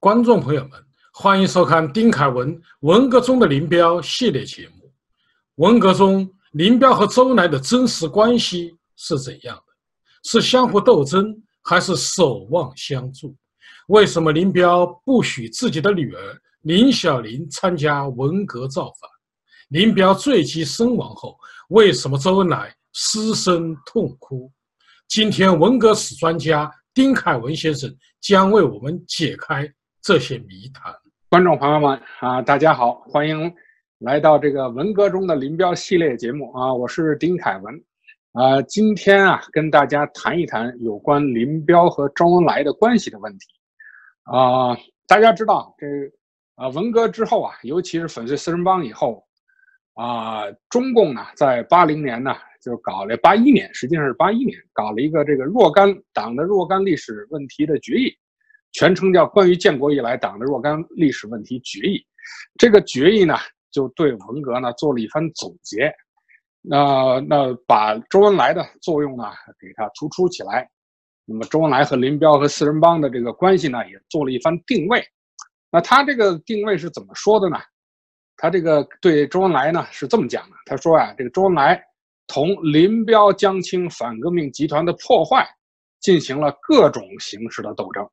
观众朋友们，欢迎收看丁凯文文革中的林彪系列节目。文革中，林彪和周恩来的真实关系是怎样的？是相互斗争，还是守望相助？为什么林彪不许自己的女儿林小玲参加文革造反？林彪坠机身亡后，为什么周恩来失声痛哭？今天，文革史专家丁凯文先生将为我们解开。这些谜团，观众朋友们啊，大家好，欢迎来到这个文革中的林彪系列节目啊，我是丁凯文啊，今天啊，跟大家谈一谈有关林彪和周恩来的关系的问题啊。大家知道这啊，文革之后啊，尤其是粉碎四人帮以后啊，中共呢，在八零年呢，就搞了八一年，实际上是八一年，搞了一个这个若干党的若干历史问题的决议。全称叫《关于建国以来党的若干历史问题决议》，这个决议呢，就对文革呢做了一番总结，那那把周恩来的作用呢给他突出起来，那么周恩来和林彪和四人帮的这个关系呢也做了一番定位，那他这个定位是怎么说的呢？他这个对周恩来呢是这么讲的，他说啊，这个周恩来同林彪、江青反革命集团的破坏进行了各种形式的斗争。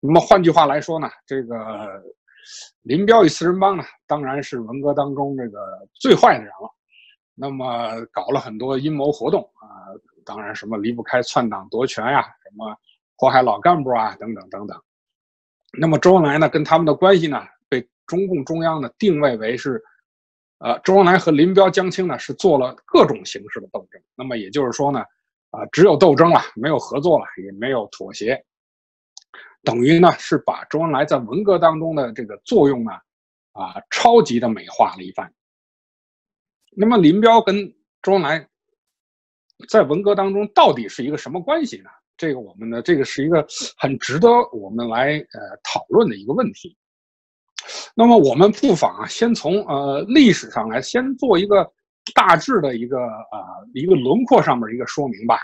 那么换句话来说呢，这个林彪与四人帮呢，当然是文革当中这个最坏的人了。那么搞了很多阴谋活动啊，当然什么离不开篡党夺权呀，什么祸害老干部啊，等等等等。那么周恩来呢，跟他们的关系呢，被中共中央呢定位为是，呃，周恩来和林彪、江青呢是做了各种形式的斗争。那么也就是说呢，啊，只有斗争了，没有合作了，也没有妥协。等于呢是把周恩来在文革当中的这个作用呢，啊，超级的美化了一番。那么林彪跟周恩来在文革当中到底是一个什么关系呢？这个我们呢，这个是一个很值得我们来呃讨论的一个问题。那么我们不妨啊，先从呃历史上来先做一个大致的一个啊一个轮廓上面一个说明吧。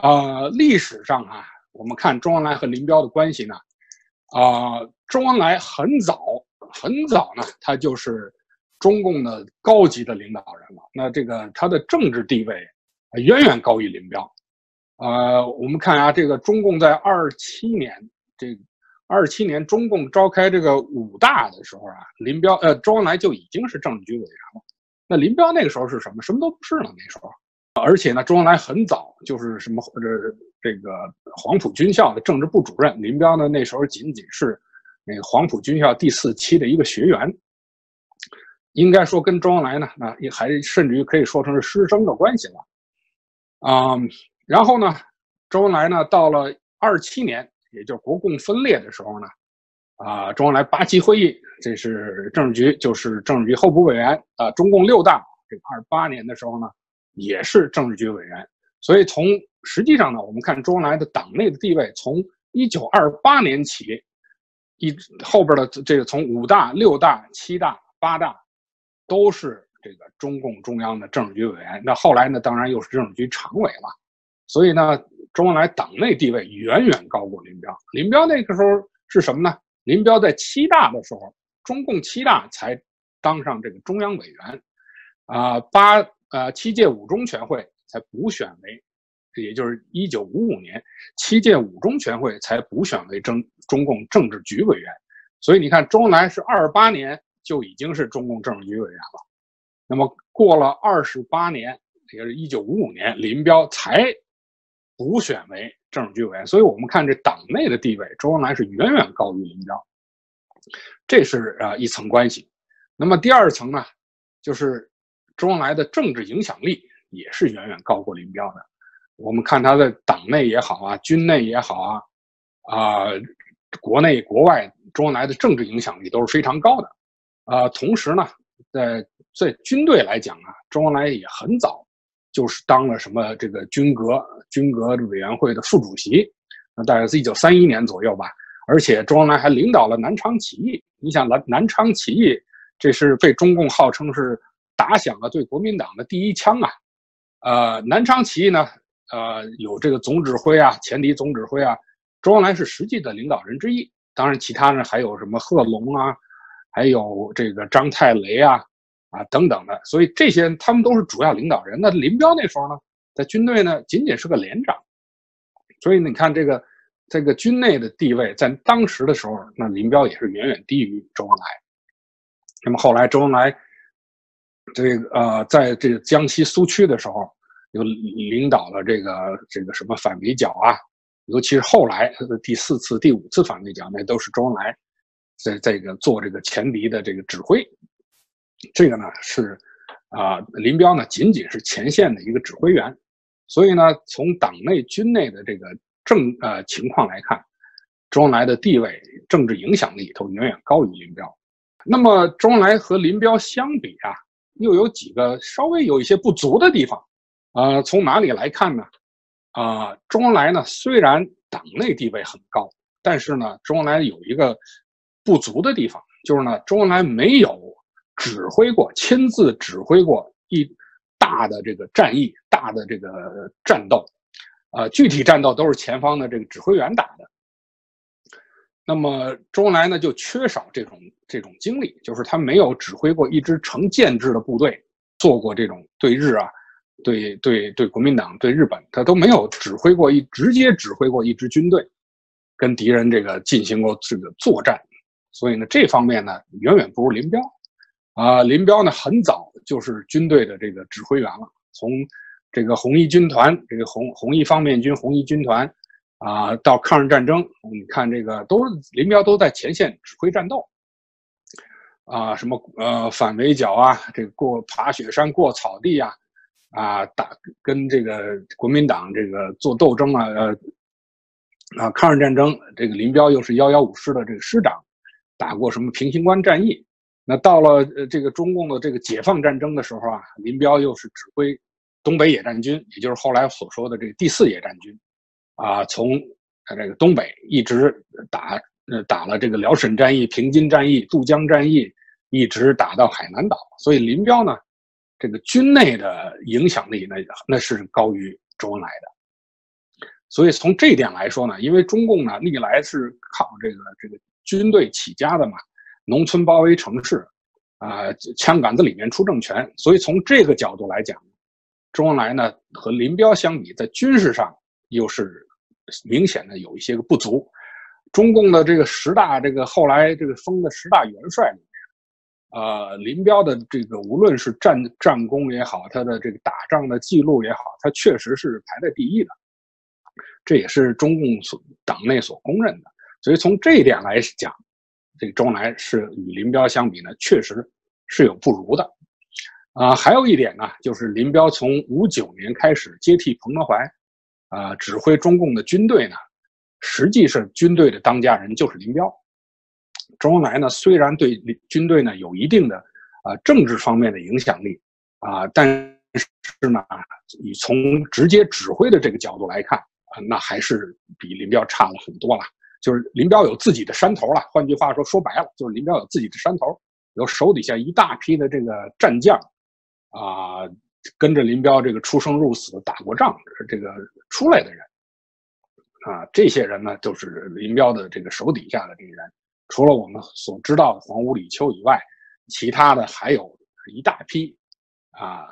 啊，历史上啊。我们看周恩来和林彪的关系呢，啊，周恩来很早很早呢，他就是中共的高级的领导人了。那这个他的政治地位远远高于林彪。呃，我们看啊，这个中共在二七年，这二七年中共召开这个五大的时候啊，林彪呃周恩来就已经是政治局委员了。那林彪那个时候是什么？什么都不是呢，那时候。而且呢，周恩来很早就是什么这这个黄埔军校的政治部主任，林彪呢那时候仅仅是那个黄埔军校第四期的一个学员，应该说跟周恩来呢，啊也还甚至于可以说成是师生的关系了，啊，然后呢，周恩来呢到了二七年，也就是国共分裂的时候呢，啊，周恩来八七会议，这是政治局，就是政治局候补委员啊，中共六大，这个二八年的时候呢。也是政治局委员，所以从实际上呢，我们看周恩来的党内的地位，从一九二八年起，一后边的这个从五大、六大、七大、八大，都是这个中共中央的政治局委员。那后来呢，当然又是政治局常委了。所以呢，周恩来党内地位远远高过林彪。林彪那个时候是什么呢？林彪在七大的时候，中共七大才当上这个中央委员，啊八。呃，七届五中全会才补选为，也就是一九五五年，七届五中全会才补选为中中共政治局委员。所以你看，周恩来是二八年就已经是中共政治局委员了。那么过了二十八年，也就是一九五五年，林彪才补选为政治局委员。所以我们看这党内的地位，周恩来是远远高于林彪。这是啊一层关系。那么第二层呢，就是。周恩来的政治影响力也是远远高过林彪的。我们看他的党内也好啊，军内也好啊，啊，国内国外，周恩来的政治影响力都是非常高的。啊，同时呢，在在军队来讲啊，周恩来也很早就是当了什么这个军革军革委员会的副主席，那大概是一九三一年左右吧。而且周恩来还领导了南昌起义。你想南南昌起义，这是被中共号称是。打响了对国民党的第一枪啊！呃，南昌起义呢，呃，有这个总指挥啊，前敌总指挥啊，周恩来是实际的领导人之一。当然其他人还有什么贺龙啊，还有这个张太雷啊，啊等等的，所以这些他们都是主要领导人。那林彪那时候呢，在军队呢仅仅是个连长，所以你看这个这个军内的地位，在当时的时候，那林彪也是远远低于周恩来。那么后来周恩来这个呃，在这个江西苏区的时候，又领导了这个这个什么反围剿啊，尤其是后来他的第四次、第五次反围剿，那都是周恩来在这个做这个前敌的这个指挥。这个呢是啊，林彪呢仅仅是前线的一个指挥员，所以呢，从党内军内的这个政呃情况来看，周恩来的地位、政治影响力都远远高于林彪。那么周恩来和林彪相比啊，又有几个稍微有一些不足的地方，呃，从哪里来看呢？啊，周恩来呢虽然党内地位很高，但是呢，周恩来有一个不足的地方，就是呢，周恩来没有指挥过、亲自指挥过一大的这个战役、大的这个战斗，呃，具体战斗都是前方的这个指挥员打的。那么周恩来呢，就缺少这种这种经历，就是他没有指挥过一支成建制的部队，做过这种对日啊，对对对国民党、对日本，他都没有指挥过一直接指挥过一支军队，跟敌人这个进行过这个作战，所以呢，这方面呢，远远不如林彪。啊，林彪呢，很早就是军队的这个指挥员了，从这个红一军团，这个红红一方面军红一军团。啊，到抗日战争，你看这个都林彪都在前线指挥战斗，啊，什么呃反围剿啊，这个过爬雪山过草地啊，啊打跟这个国民党这个做斗争啊，呃啊抗日战争，这个林彪又是幺幺五师的这个师长，打过什么平型关战役，那到了呃这个中共的这个解放战争的时候啊，林彪又是指挥东北野战军，也就是后来所说的这个第四野战军。啊，从他这个东北一直打，打了这个辽沈战役、平津战役、渡江战役，一直打到海南岛。所以林彪呢，这个军内的影响力呢，那是高于周恩来的。所以从这一点来说呢，因为中共呢历来是靠这个这个军队起家的嘛，农村包围城市，啊枪杆子里面出政权。所以从这个角度来讲，周恩来呢和林彪相比，在军事上又是。明显的有一些个不足，中共的这个十大这个后来这个封的十大元帅里面，呃，林彪的这个无论是战战功也好，他的这个打仗的记录也好，他确实是排在第一的，这也是中共所党内所公认的。所以从这一点来讲，这个周恩来是与林彪相比呢，确实是有不如的。啊，还有一点呢，就是林彪从五九年开始接替彭德怀。啊，指挥中共的军队呢，实际是军队的当家人就是林彪。周恩来呢，虽然对军队呢有一定的啊政治方面的影响力啊，但是呢，你从直接指挥的这个角度来看啊，那还是比林彪差了很多了。就是林彪有自己的山头了，换句话说，说白了就是林彪有自己的山头，有手底下一大批的这个战将啊。跟着林彪这个出生入死打过仗这个出来的人，啊，这些人呢就是林彪的这个手底下的这些人。除了我们所知道的黄五李秋以外，其他的还有一大批啊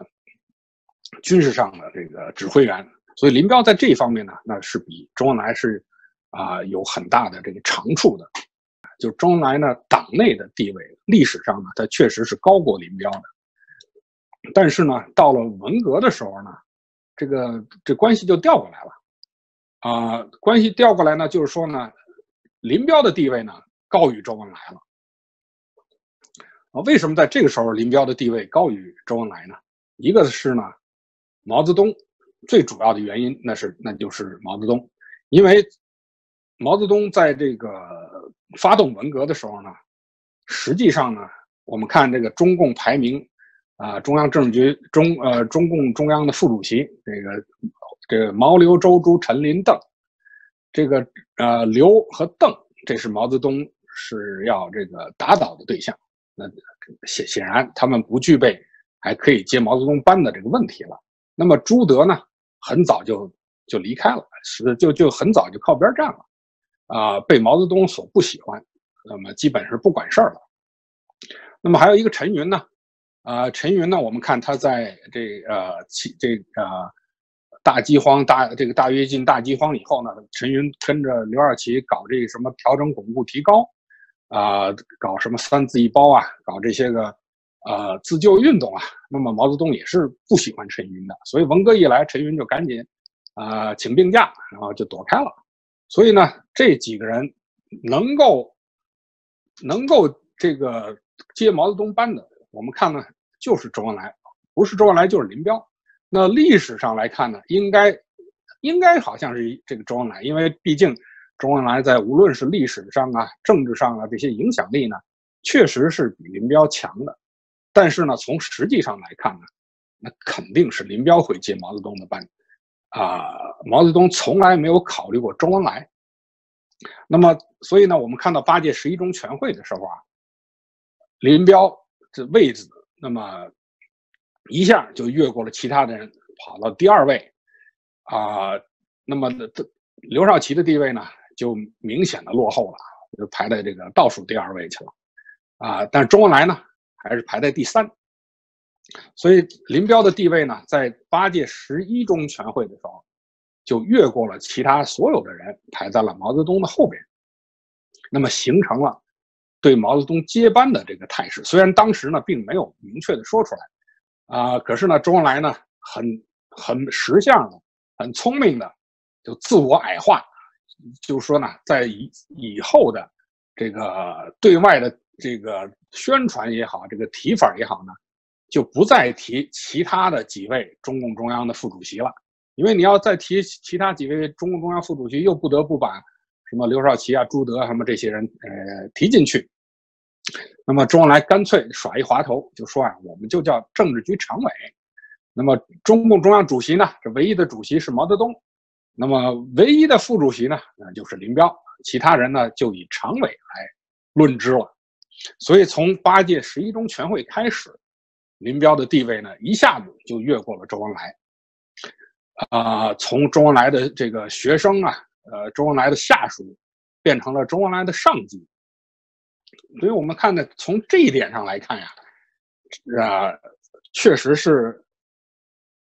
军事上的这个指挥员。所以林彪在这方面呢，那是比周恩来是啊有很大的这个长处的。就周恩来呢，党内的地位历史上呢，他确实是高过林彪的。但是呢，到了文革的时候呢，这个这关系就调过来了，啊，关系调过来呢，就是说呢，林彪的地位呢高于周恩来了，啊，为什么在这个时候林彪的地位高于周恩来呢？一个是呢，毛泽东最主要的原因，那是那就是毛泽东，因为毛泽东在这个发动文革的时候呢，实际上呢，我们看这个中共排名。啊，中央政治局中呃，中共中央的副主席，这个这个毛刘周朱陈林邓，这个呃刘和邓，这是毛泽东是要这个打倒的对象。那显显然他们不具备还可以接毛泽东班的这个问题了。那么朱德呢，很早就就离开了，是就就很早就靠边站了。啊被毛泽东所不喜欢，那么基本是不管事儿了。那么还有一个陈云呢，啊，陈云呢，我们看他在这呃起这呃大饥荒大这个大跃进大饥荒以后呢，陈云跟着刘少奇搞这个什么调整巩固提高，啊，搞什么三自一包啊，搞这些个呃自救运动啊。那么毛泽东也是不喜欢陈云的，所以文革一来，陈云就赶紧啊请病假，然后就躲开了。所以呢，这几个人能够能够这个。接毛泽东班的，我们看呢，就是周恩来，不是周恩来就是林彪。那历史上来看呢，应该应该好像是这个周恩来，因为毕竟周恩来在无论是历史上啊、政治上啊这些影响力呢，确实是比林彪强的。但是呢，从实际上来看呢，那肯定是林彪会接毛泽东的班啊。毛泽东从来没有考虑过周恩来。那么，所以呢，我们看到八届十一中全会的时候啊。林彪这位置，那么一下就越过了其他的人，跑到第二位，啊，那么的刘少奇的地位呢，就明显的落后了，就排在这个倒数第二位去了，啊，但是周恩来呢，还是排在第三，所以林彪的地位呢，在八届十一中全会的时候，就越过了其他所有的人，排在了毛泽东的后边，那么形成了。对毛泽东接班的这个态势，虽然当时呢并没有明确的说出来，啊，可是呢周恩来呢很很识相的、很聪明的，就自我矮化，就是说呢，在以以后的这个对外的这个宣传也好，这个提法也好呢，就不再提其他的几位中共中央的副主席了，因为你要再提其他几位中共中央副主席，又不得不把。什么刘少奇啊、朱德什么这些人，呃，提进去。那么周恩来干脆耍一滑头，就说啊，我们就叫政治局常委。那么中共中央主席呢，这唯一的主席是毛泽东。那么唯一的副主席呢，那就是林彪。其他人呢，就以常委来论之了。所以从八届十一中全会开始，林彪的地位呢，一下子就越过了周恩来。啊，从周恩来的这个学生啊。呃，周恩来的下属变成了周恩来的上级，所以我们看呢，从这一点上来看呀，啊，确实是，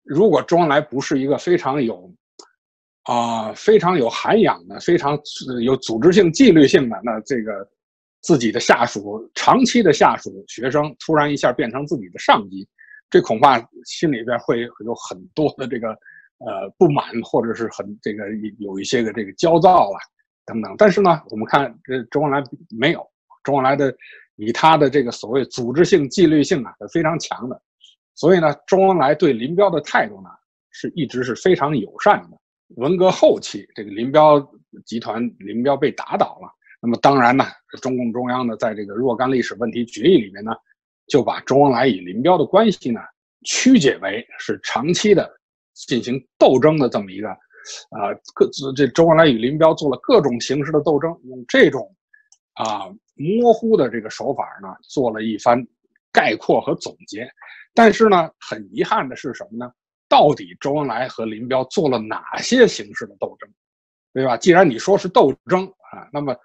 如果周恩来不是一个非常有啊非常有涵养的、非常有组织性、纪律性的，那这个自己的下属、长期的下属学生突然一下变成自己的上级，这恐怕心里边会有很多的这个。呃，不满或者是很这个有一些个这个焦躁啊，等等。但是呢，我们看这周恩来没有，周恩来的以他的这个所谓组织性、纪律性啊是非常强的。所以呢，周恩来对林彪的态度呢是一直是非常友善的。文革后期，这个林彪集团，林彪被打倒了。那么当然呢，中共中央呢在这个若干历史问题决议里面呢，就把周恩来与林彪的关系呢曲解为是长期的。进行斗争的这么一个，啊，各自这周恩来与林彪做了各种形式的斗争，用这种啊模糊的这个手法呢，做了一番概括和总结。但是呢，很遗憾的是什么呢？到底周恩来和林彪做了哪些形式的斗争，对吧？既然你说是斗争啊，那么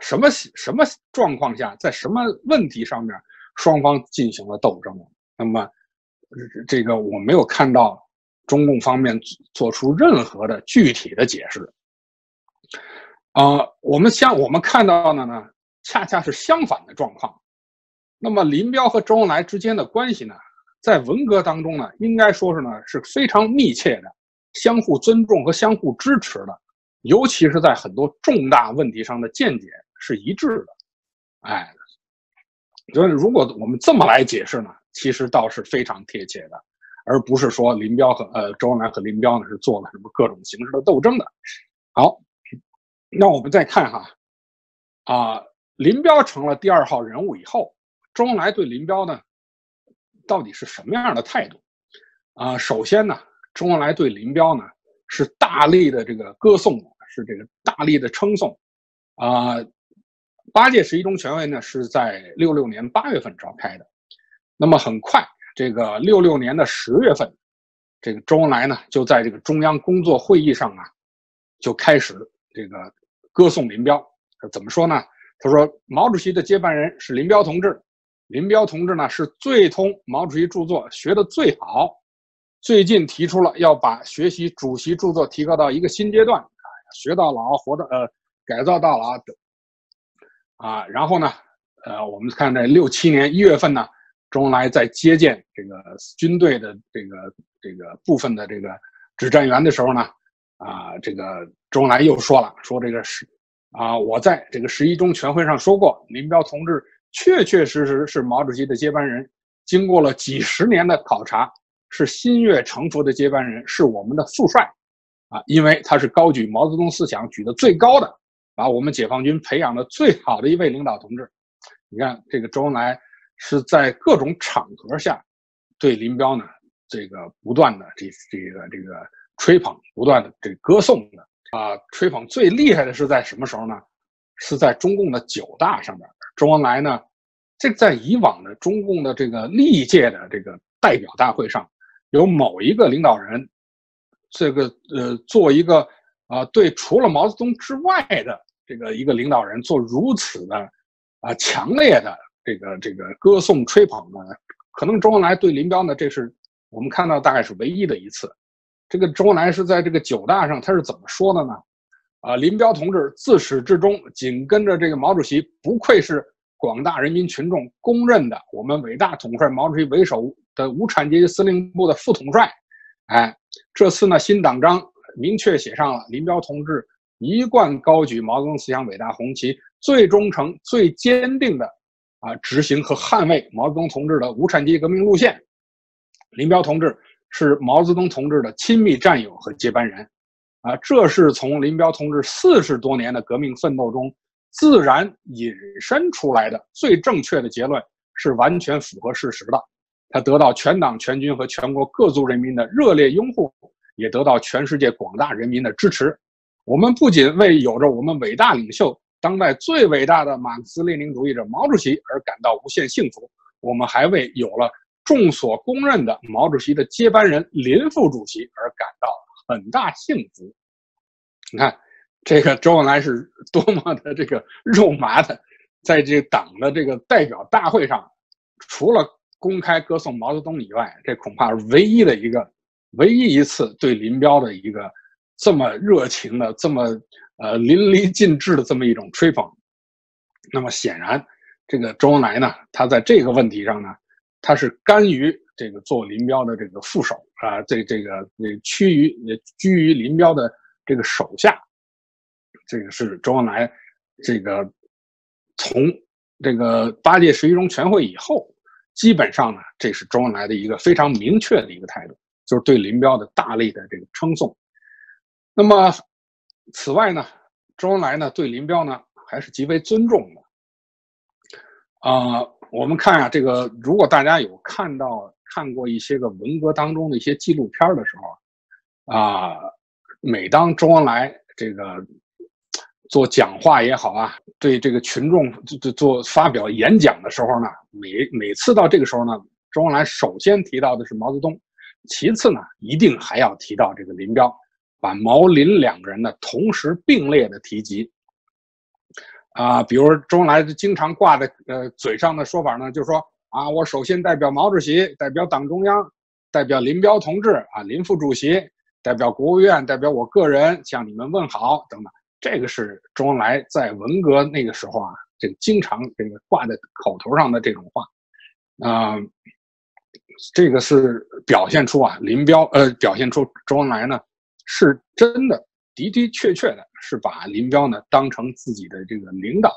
什么什么状况下，在什么问题上面双方进行了斗争？那么这个我没有看到。中共方面做出任何的具体的解释，啊，我们像我们看到的呢，恰恰是相反的状况。那么林彪和周恩来之间的关系呢，在文革当中呢，应该说是呢是非常密切的，相互尊重和相互支持的，尤其是在很多重大问题上的见解是一致的。哎，所以如果我们这么来解释呢，其实倒是非常贴切的。而不是说林彪和呃周恩来和林彪呢是做了什么各种形式的斗争的。好，那我们再看哈，啊，林彪成了第二号人物以后，周恩来对林彪呢到底是什么样的态度？啊，首先呢，周恩来对林彪呢是大力的这个歌颂，是这个大力的称颂。啊，八届十一中全会呢是在六六年八月份召开的，那么很快。这个六六年的十月份，这个周恩来呢就在这个中央工作会议上啊，就开始这个歌颂林彪。怎么说呢？他说毛主席的接班人是林彪同志，林彪同志呢是最通毛主席著作，学的最好。最近提出了要把学习主席著作提高到一个新阶段，学到老，活到呃，改造到老，啊，然后呢，呃，我们看在六七年一月份呢，周恩来在接见这个军队的这个这个部分的这个指战员的时候呢，啊，这个周恩来又说了，说这个是啊，我在这个十一中全会上说过，林彪同志确确实实是毛主席的接班人，经过了几十年的考察。是心悦诚服的接班人，是我们的副帅，啊，因为他是高举毛泽东思想举得最高的，把我们解放军培养的最好的一位领导同志。你看，这个周恩来是在各种场合下对林彪呢，这个不断的这这个这个吹捧，不断的这歌颂的啊，吹捧最厉害的是在什么时候呢？是在中共的九大上面。周恩来呢，这在以往的中共的这个历届的这个代表大会上。有某一个领导人，这个呃，做一个啊，对除了毛泽东之外的这个一个领导人做如此的啊强烈的这个这个歌颂吹捧呢？可能周恩来对林彪呢，这是我们看到大概是唯一的一次。这个周恩来是在这个九大上，他是怎么说的呢？啊，林彪同志自始至终紧跟着这个毛主席，不愧是广大人民群众公认的我们伟大统帅毛主席为首。的无产阶级司令部的副统帅，哎，这次呢，新党章明确写上了林彪同志一贯高举毛泽东思想伟大红旗，最忠诚、最坚定的啊执行和捍卫毛泽东同志的无产阶级革命路线。林彪同志是毛泽东同志的亲密战友和接班人，啊，这是从林彪同志四十多年的革命奋斗中自然引申出来的最正确的结论，是完全符合事实的。他得到全党全军和全国各族人民的热烈拥护，也得到全世界广大人民的支持。我们不仅为有着我们伟大领袖、当代最伟大的马克思列宁主义者毛主席而感到无限幸福，我们还为有了众所公认的毛主席的接班人林副主席而感到很大幸福。你看，这个周恩来是多么的这个肉麻的，在这党的这个代表大会上，除了。公开歌颂毛泽东以外，这恐怕是唯一的一个、唯一一次对林彪的一个这么热情的、这么呃淋漓尽致的这么一种吹捧。那么显然，这个周恩来呢，他在这个问题上呢，他是甘于这个做林彪的这个副手啊，这这个趋于也居于林彪的这个手下。这个是周恩来这个从这个八届十一中全会以后。基本上呢，这是周恩来的一个非常明确的一个态度，就是对林彪的大力的这个称颂。那么，此外呢，周恩来呢对林彪呢还是极为尊重的。啊，我们看啊，这个如果大家有看到看过一些个文革当中的一些纪录片的时候，啊，每当周恩来这个。做讲话也好啊，对这个群众做做发表演讲的时候呢，每每次到这个时候呢，周恩来首先提到的是毛泽东，其次呢，一定还要提到这个林彪，把毛林两个人呢同时并列的提及。啊，比如周恩来经常挂在呃嘴上的说法呢，就是说啊，我首先代表毛主席，代表党中央，代表林彪同志啊，林副主席，代表国务院，代表我个人向你们问好等等。这个是周恩来在文革那个时候啊，这个经常这个挂在口头上的这种话，啊，这个是表现出啊林彪呃，表现出周恩来呢是真的的的确确的是把林彪呢当成自己的这个领导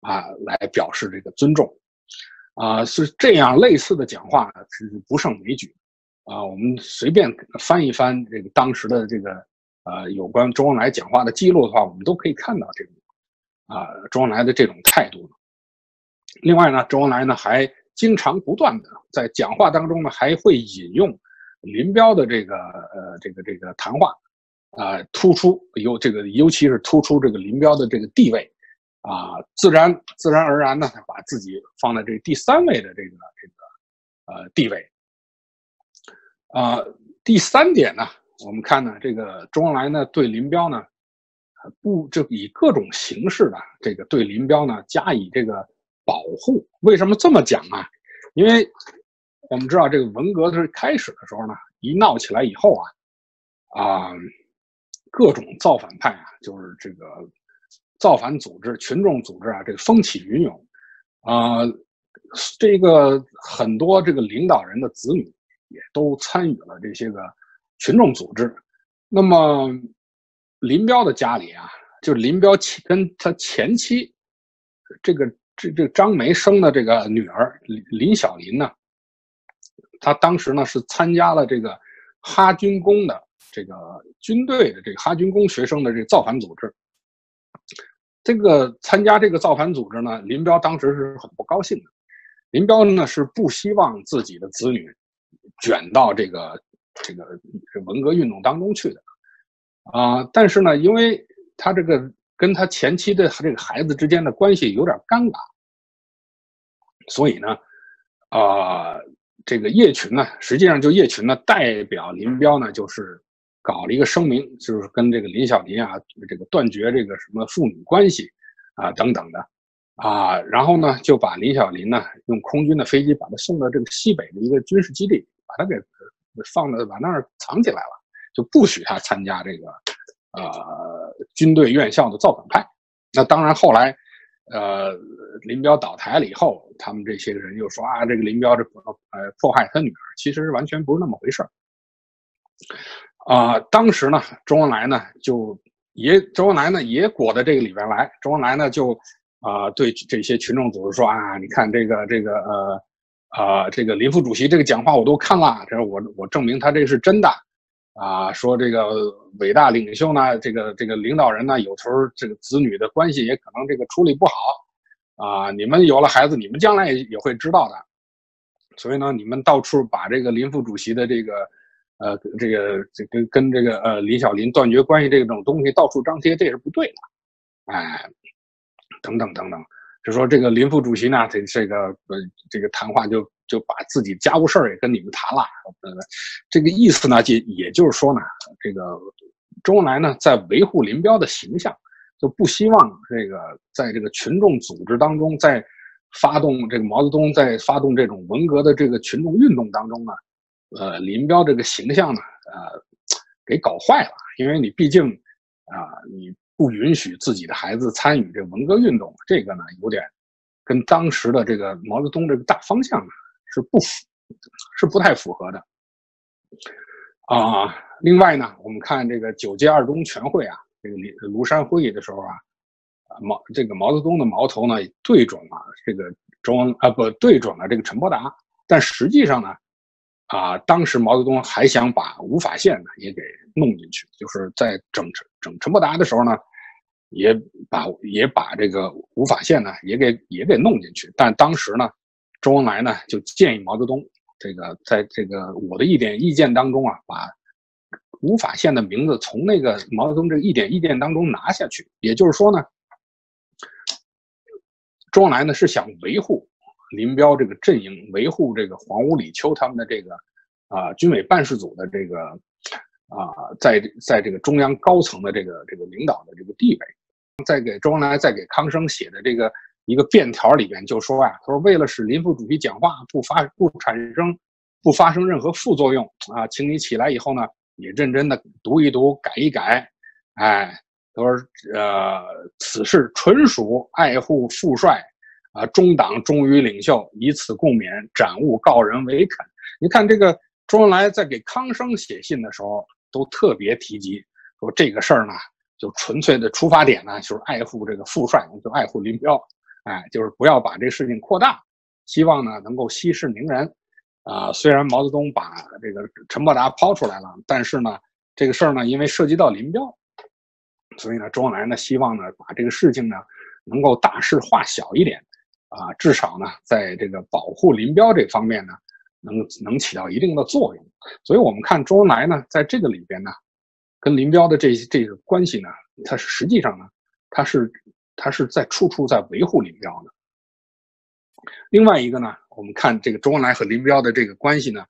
啊来表示这个尊重，啊是这样类似的讲话是不胜枚举啊，我们随便翻一翻这个当时的这个。呃，有关周恩来讲话的记录的话，我们都可以看到这种啊，周恩来的这种态度。另外呢，周恩来呢还经常不断的在讲话当中呢，还会引用林彪的这个呃这个这个谈话啊，突出尤这个尤其是突出这个林彪的这个地位啊，自然自然而然呢，把自己放在这第三位的这个这个呃地位啊。第三点呢。我们看呢，这个周恩来呢对林彪呢，不就以各种形式的这个对林彪呢加以这个保护。为什么这么讲啊？因为我们知道这个文革是开始的时候呢，一闹起来以后啊，啊，各种造反派啊，就是这个造反组织、群众组织啊，这个风起云涌，啊，这个很多这个领导人的子女也都参与了这些个群众组织。那么林彪的家里啊，就林彪跟他前妻这个这这张梅生的这个女儿林林小林呢。他当时呢是参加了这个哈军工的这个军队的这个哈军工学生的这个造反组织。这个参加这个造反组织呢，林彪当时是很不高兴的。林彪呢是不希望自己的子女卷到这个这个文革运动当中去的啊。但是呢，因为他这个跟他前妻的这个孩子之间的关系有点尴尬，所以呢，啊。这个叶群呢，实际上就叶群呢代表林彪呢，就是搞了一个声明，就是跟这个林小林啊，这个断绝这个什么父女关系啊等等的啊，然后呢就把林小林呢用空军的飞机把他送到这个西北的一个军事基地，把他给放到把那儿藏起来了，就不许他参加这个呃军队院校的造反派。那当然后来。呃，林彪倒台了以后，他们这些人又说啊，这个林彪这呃迫害他女儿，其实完全不是那么回事儿。啊，当时呢，周恩来呢就也周恩来呢也裹在这个里边来，周恩来呢就啊对这些群众组织说啊，你看这个这个呃啊这个林副主席这个讲话我都看了，这我我证明他这是真的。啊，说这个伟大领袖呢，这个这个领导人呢，有时候这个子女的关系也可能这个处理不好，啊，你们有了孩子，你们将来也也会知道的。所以呢，你们到处把这个林副主席的这个，呃，这个这跟跟这个呃李小林断绝关系这种东西到处张贴，这也是不对的，哎，等等等等。就说这个林副主席呢，这这个呃这个谈话就就把自己家务事儿也跟你们谈了，呃，这个意思呢，就也就是说呢，这个周恩来呢在维护林彪的形象，就不希望这个在这个群众组织当中，在发动这个毛泽东在发动这种文革的这个群众运动当中呢，呃，林彪这个形象呢，呃，给搞坏了，因为你毕竟啊，你。不允许自己的孩子参与这文革运动，这个呢有点跟当时的这个毛泽东这个大方向呢是不符，是不太符合的啊。另外呢，我们看这个九届二中全会啊，这个庐山会议的时候啊，毛这个毛泽东的矛头呢对准了这个周恩啊，不对准了这个陈伯达，但实际上呢。啊，当时毛泽东还想把吴法宪呢也给弄进去，就是在整陈整陈伯达的时候呢，也把也把这个吴法宪呢也给也给弄进去。但当时呢，周恩来呢就建议毛泽东，这个在这个我的一点意见当中啊，把吴法宪的名字从那个毛泽东这一点意见当中拿下去。也就是说呢，周恩来呢是想维护。林彪这个阵营维护这个黄屋李秋他们的这个啊军委办事组的这个啊在在这个中央高层的这个这个领导的这个地位，在给周恩来在给康生写的这个一个便条里边就说啊，他说为了使林副主席讲话不发不产生不发生任何副作用啊，请你起来以后呢也认真的读一读改一改，哎，他说呃此事纯属爱护父帅。啊，中党忠于领袖，以此共勉，展悟告人为恳。你看这个周恩来在给康生写信的时候，都特别提及说这个事儿呢，就纯粹的出发点呢，就是爱护这个副帅，就爱护林彪，哎，就是不要把这事情扩大，希望呢能够息事宁人。啊，虽然毛泽东把这个陈伯达抛出来了，但是呢，这个事儿呢，因为涉及到林彪，所以呢，周恩来呢希望呢把这个事情呢能够大事化小一点。啊，至少呢，在这个保护林彪这方面呢，能能起到一定的作用。所以，我们看周恩来呢，在这个里边呢，跟林彪的这这个关系呢，他是实际上呢，他是他是在处处在维护林彪的。另外一个呢，我们看这个周恩来和林彪的这个关系呢，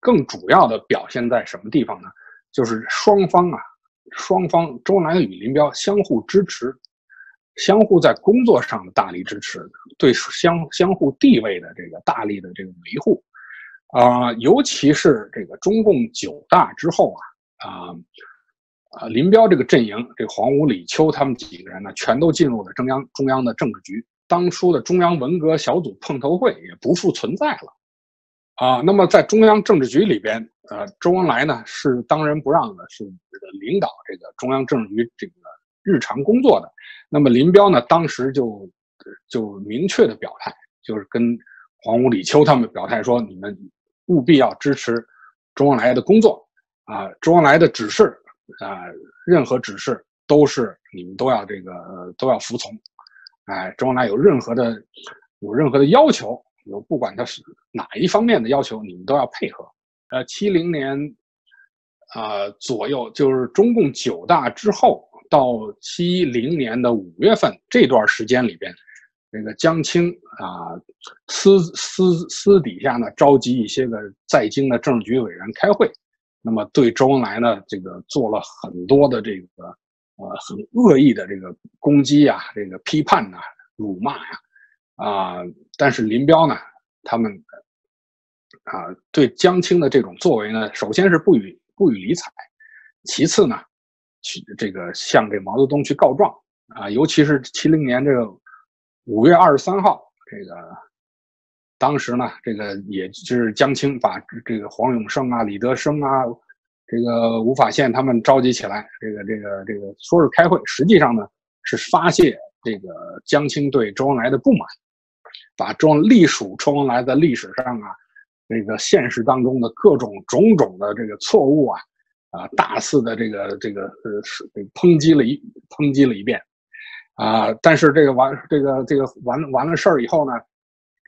更主要的表现在什么地方呢？就是双方啊，双方周恩来与林彪相互支持，相互在工作上的大力支持，对相相互地位的这个大力的这个维护，啊，尤其是这个中共九大之后啊，啊，啊，林彪这个阵营，这黄武、李秋他们几个人呢，全都进入了中央中央的政治局，当初的中央文革小组碰头会也不复存在了。啊，那么在中央政治局里边，呃，周恩来呢是当仁不让的，是这个领导这个中央政治局这个日常工作的。那么林彪呢，当时就就明确的表态，就是跟黄武、李秋他们表态说，你们务必要支持周恩来的工作啊，周恩来的指示啊，任何指示都是你们都要这个都要服从。哎，周恩来有任何的有任何的要求。有不管他是哪一方面的要求，你们都要配合。呃，七零年，啊左右，就是中共九大之后到七零年的五月份这段时间里边，这个江青啊私私私底下呢召集一些个在京的政治局委员开会，那么对周恩来呢这个做了很多的这个呃很恶意的这个攻击啊，这个批判呐，辱骂呀。啊，但是林彪呢，他们啊对江青的这种作为呢，首先是不予不予理睬，其次呢，去这个向这毛泽东去告状啊，尤其是七零年这个五月二十三号，这个当时呢，这个也就是江青把这个黄永胜啊、李德生啊、这个吴法宪他们召集起来，这个这个这个说是开会，实际上呢是发泄这个江青对周恩来的不满。把周隶属周恩来的历史上啊，这个现实当中的各种种种的这个错误啊，啊，大肆的这个这个呃是抨击了一抨击了一遍，啊，但是这个完这个这个完完了事儿以后呢，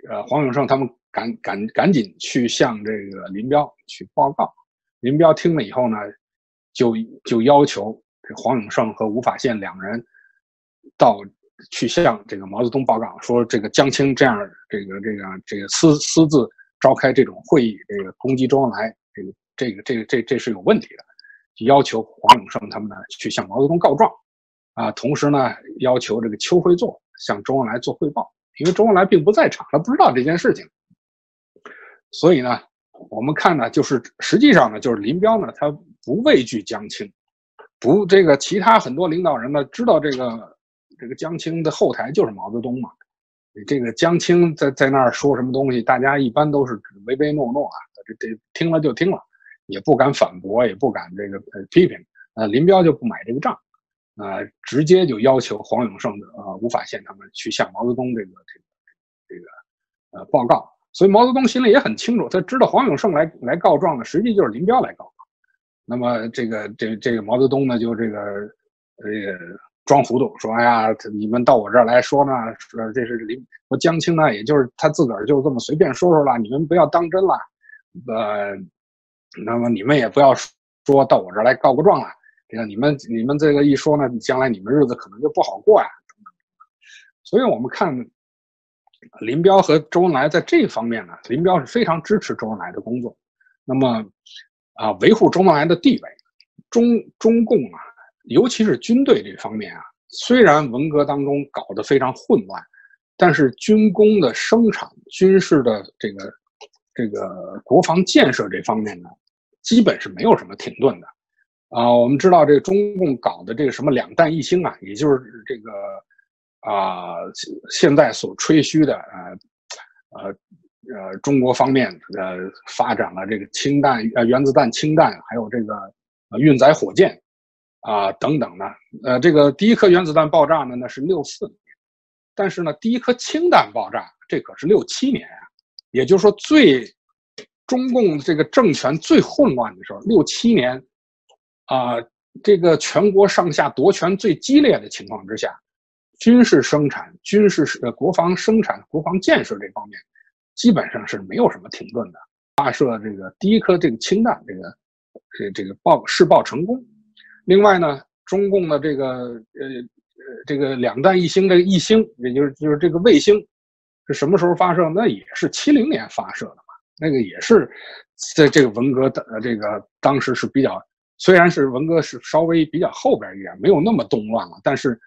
呃，黄永胜他们赶赶赶紧去向这个林彪去报告，林彪听了以后呢，就就要求这黄永胜和吴法宪两人到。去向这个毛泽东报告说，这个江青这样，这个这个这个私私自召开这种会议，这个攻击周恩来，这个这个这个这这是有问题的，要求黄永胜他们呢去向毛泽东告状，啊，同时呢要求这个邱会作向周恩来做汇报，因为周恩来并不在场，他不知道这件事情，所以呢，我们看呢，就是实际上呢，就是林彪呢，他不畏惧江青，不这个其他很多领导人呢知道这个。这个江青的后台就是毛泽东嘛，这个江青在在那儿说什么东西，大家一般都是唯唯诺诺啊，这这听了就听了，也不敢反驳，也不敢这个呃批评。呃，林彪就不买这个账，啊，直接就要求黄永胜的啊吴法宪他们去向毛泽东这个这个这个呃报告。所以毛泽东心里也很清楚，他知道黄永胜来来告状的，实际就是林彪来告状。那么这个这这个毛泽东呢，就这个这个。装糊涂说：“哎呀，你们到我这儿来说呢，说这是林说江青呢，也就是他自个儿就这么随便说说了，你们不要当真了。呃，那么你们也不要说到我这儿来告个状了。这个你们你们这个一说呢，将来你们日子可能就不好过呀。所以我们看林彪和周恩来在这方面呢，林彪是非常支持周恩来的工作。那么啊，维护周恩来的地位，中中共啊。”尤其是军队这方面啊，虽然文革当中搞得非常混乱，但是军工的生产、军事的这个这个国防建设这方面呢，基本是没有什么停顿的。啊，我们知道这个中共搞的这个什么两弹一星啊，也就是这个啊现在所吹嘘的呃呃呃中国方面呃发展了这个氢弹呃原子弹、氢弹，还有这个呃运载火箭。啊，等等的，呃，这个第一颗原子弹爆炸呢，那是六四年，但是呢，第一颗氢弹爆炸，这可是六七年啊，也就是说，最中共这个政权最混乱的时候，六七年，啊，这个全国上下夺权最激烈的情况之下，军事生产、军事呃国防生产、国防建设这方面，基本上是没有什么停顿的。发射这个第一颗这个氢弹，这个这这个爆试爆成功。另外呢，中共的这个呃呃这个两弹一星这个一星，也就是就是这个卫星，是什么时候发射？那也是七零年发射的嘛。那个也是在这个文革的这个当时是比较虽然是文革是稍微比较后边一点，没有那么动乱了，但是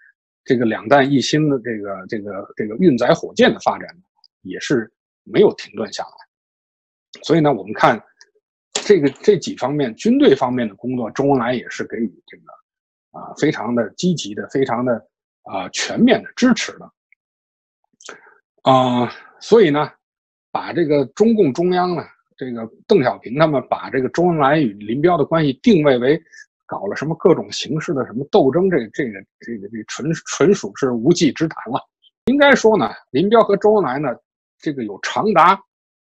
这个两弹一星的这个这个这个运载火箭的发展也是没有停顿下来。所以呢，我们看这个这几方面军队方面的工作，周恩来也是给予这个啊非常的积极的、非常的啊全面的支持的。啊，所以呢，把这个中共中央呢。这个邓小平他们把这个周恩来与林彪的关系定位为搞了什么各种形式的什么斗争，这这个这个这纯纯属是无稽之谈了。应该说呢，林彪和周恩来呢，这个有长达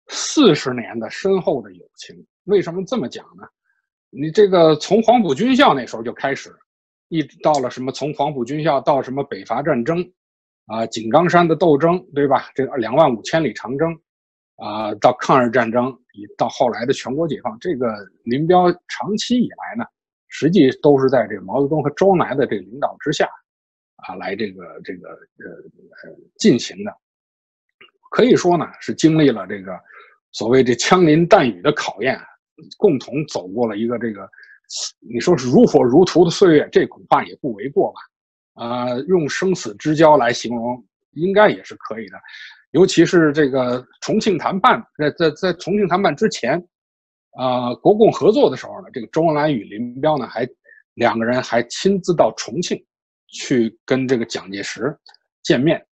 四十年的深厚的友情。为什么这么讲呢？你这个从黄埔军校那时候就开始，一直到了什么从黄埔军校到什么北伐战争，啊井冈山的斗争，对吧？这个两万五千里长征。啊，到抗日战争，以到后来的全国解放，这个林彪长期以来呢，实际都是在这个毛泽东和周恩来的这个领导之下，啊，来这个这个呃呃进行的，可以说呢是经历了这个所谓这枪林弹雨的考验，共同走过了一个这个你说是如火如荼的岁月，这恐怕也不为过吧？啊，用生死之交来形容，应该也是可以的。尤其是这个重庆谈判，在在在重庆谈判之前，啊，国共合作的时候呢，这个周恩来与林彪呢，还两个人还亲自到重庆去跟这个蒋介石见面。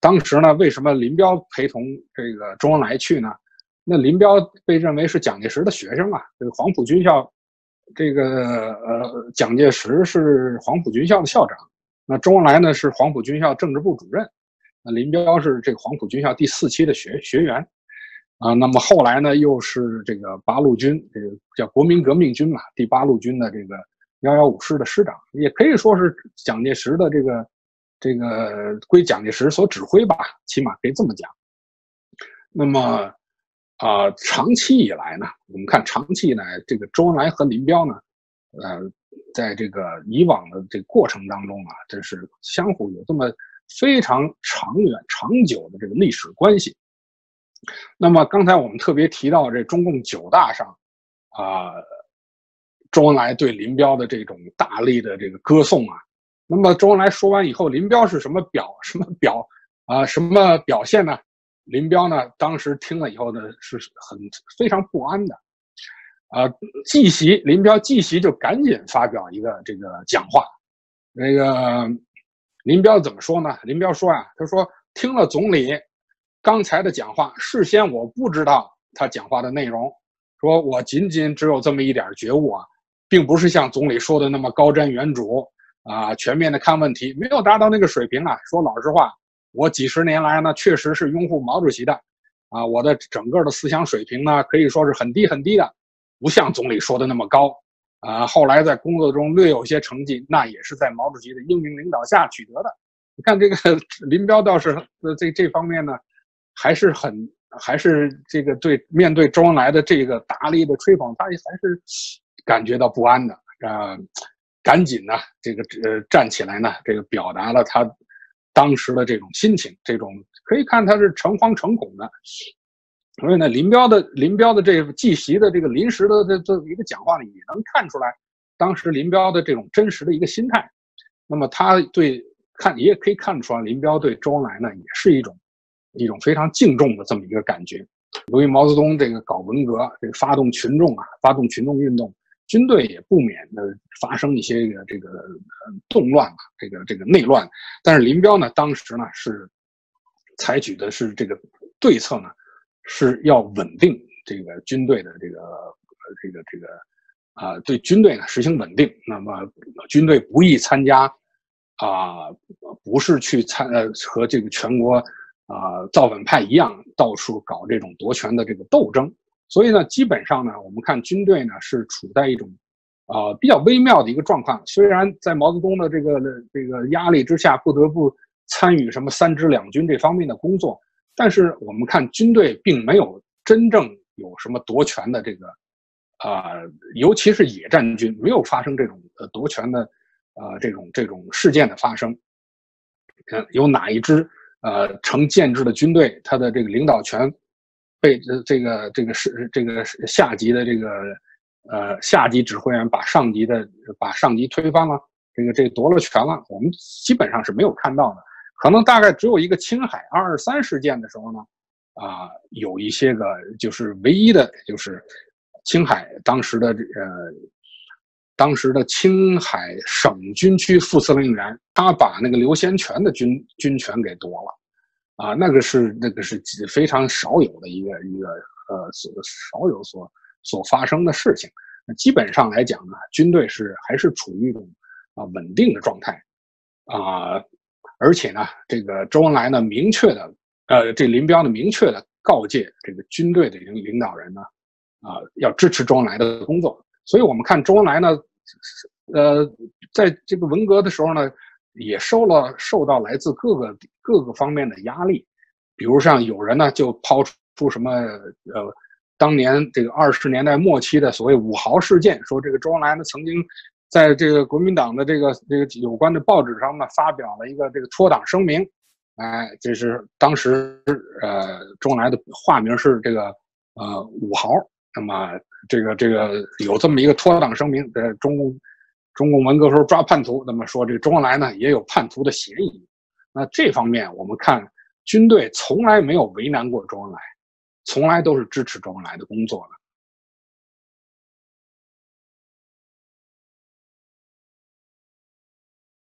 当时呢，为什么林彪陪同这个周恩来去呢？那林彪被认为是蒋介石的学生啊，这个黄埔军校，这个呃，蒋介石是黄埔军校的校长，那周恩来呢是黄埔军校政治部主任。那林彪是这个黄埔军校第四期的学学员，啊，那么后来呢，又是这个八路军，这个叫国民革命军嘛，第八路军的这个幺幺五师的师长，也可以说是蒋介石的这个这个归蒋介石所指挥吧，起码可以这么讲。那么啊，长期以来呢，我们看长期以来，这个周恩来和林彪呢，呃，在这个以往的这个过程当中啊，真是相互有这么。非常长远、长久的这个历史关系。那么刚才我们特别提到这中共九大上，啊，周恩来对林彪的这种大力的这个歌颂啊。那么周恩来说完以后，林彪是什么表什么表啊？什么表现呢？林彪呢，当时听了以后呢，是很非常不安的。啊，继席林彪继席就赶紧发表一个这个讲话，那个。林彪怎么说呢？林彪说啊，他说听了总理刚才的讲话，事先我不知道他讲话的内容，说我仅仅只有这么一点觉悟啊，并不是像总理说的那么高瞻远瞩啊，全面的看问题，没有达到那个水平啊。说老实话，我几十年来呢，确实是拥护毛主席的，啊，我的整个的思想水平呢，可以说是很低很低的，不像总理说的那么高。啊，后来在工作中略有些成绩，那也是在毛主席的英明领导下取得的。你看这个林彪倒是这这方面呢，还是很还是这个对面对周恩来的这个大力的吹捧，他也还是感觉到不安的啊，赶紧呢这个呃站起来呢，这个表达了他当时的这种心情，这种可以看他是诚惶诚恐的。所以呢，林彪的林彪的这个继席的这个临时的这这一个讲话呢，也能看出来当时林彪的这种真实的一个心态。那么他对看也可以看出来，林彪对周恩来呢，也是一种一种非常敬重的这么一个感觉。由于毛泽东这个搞文革，这个发动群众啊，发动群众运动，军队也不免的发生一些这个这个动乱嘛，这个这个内乱。但是林彪呢，当时呢是采取的是这个对策呢。是要稳定这个军队的这个这个这个啊，对军队呢实行稳定。那么军队不宜参加啊，不是去参呃和这个全国啊造反派一样到处搞这种夺权的这个斗争。所以呢，基本上呢，我们看军队呢是处在一种啊比较微妙的一个状况。虽然在毛泽东的这个这个压力之下，不得不参与什么三支两军这方面的工作。但是我们看军队并没有真正有什么夺权的这个，啊，尤其是野战军没有发生这种呃夺权的，呃这种这种事件的发生。看有哪一支呃成建制的军队，他的这个领导权被这个这个是这个下级的这个呃下级指挥员把上级的把上级推翻了，这个这夺了权了，我们基本上是没有看到的。可能大概只有一个青海二二三事件的时候呢，啊，有一些个就是唯一的，就是青海当时的呃，当时的青海省军区副司令员，他把那个刘先权的军军权给夺了，啊，那个是那个是非常少有的一个一个呃所少有所所发生的事情。基本上来讲呢，军队是还是处于一种啊稳定的状态，啊。而且呢，这个周恩来呢，明确的，呃，这林彪呢，明确的告诫这个军队的领领导人呢，啊，要支持周恩来的工作。所以，我们看周恩来呢，呃，在这个文革的时候呢，也受了受到来自各个各个方面的压力。比如像有人呢，就抛出什么，呃，当年这个二十年代末期的所谓五豪事件，说这个周恩来呢曾经。在这个国民党的这个这个有关的报纸上呢，发表了一个这个脱党声明，哎，这是当时呃周恩来的化名是这个呃五豪，那么这个这个有这么一个脱党声明，在中共中共文革时候抓叛徒，那么说这个周恩来呢也有叛徒的嫌疑，那这方面我们看军队从来没有为难过周恩来，从来都是支持周恩来的工作的。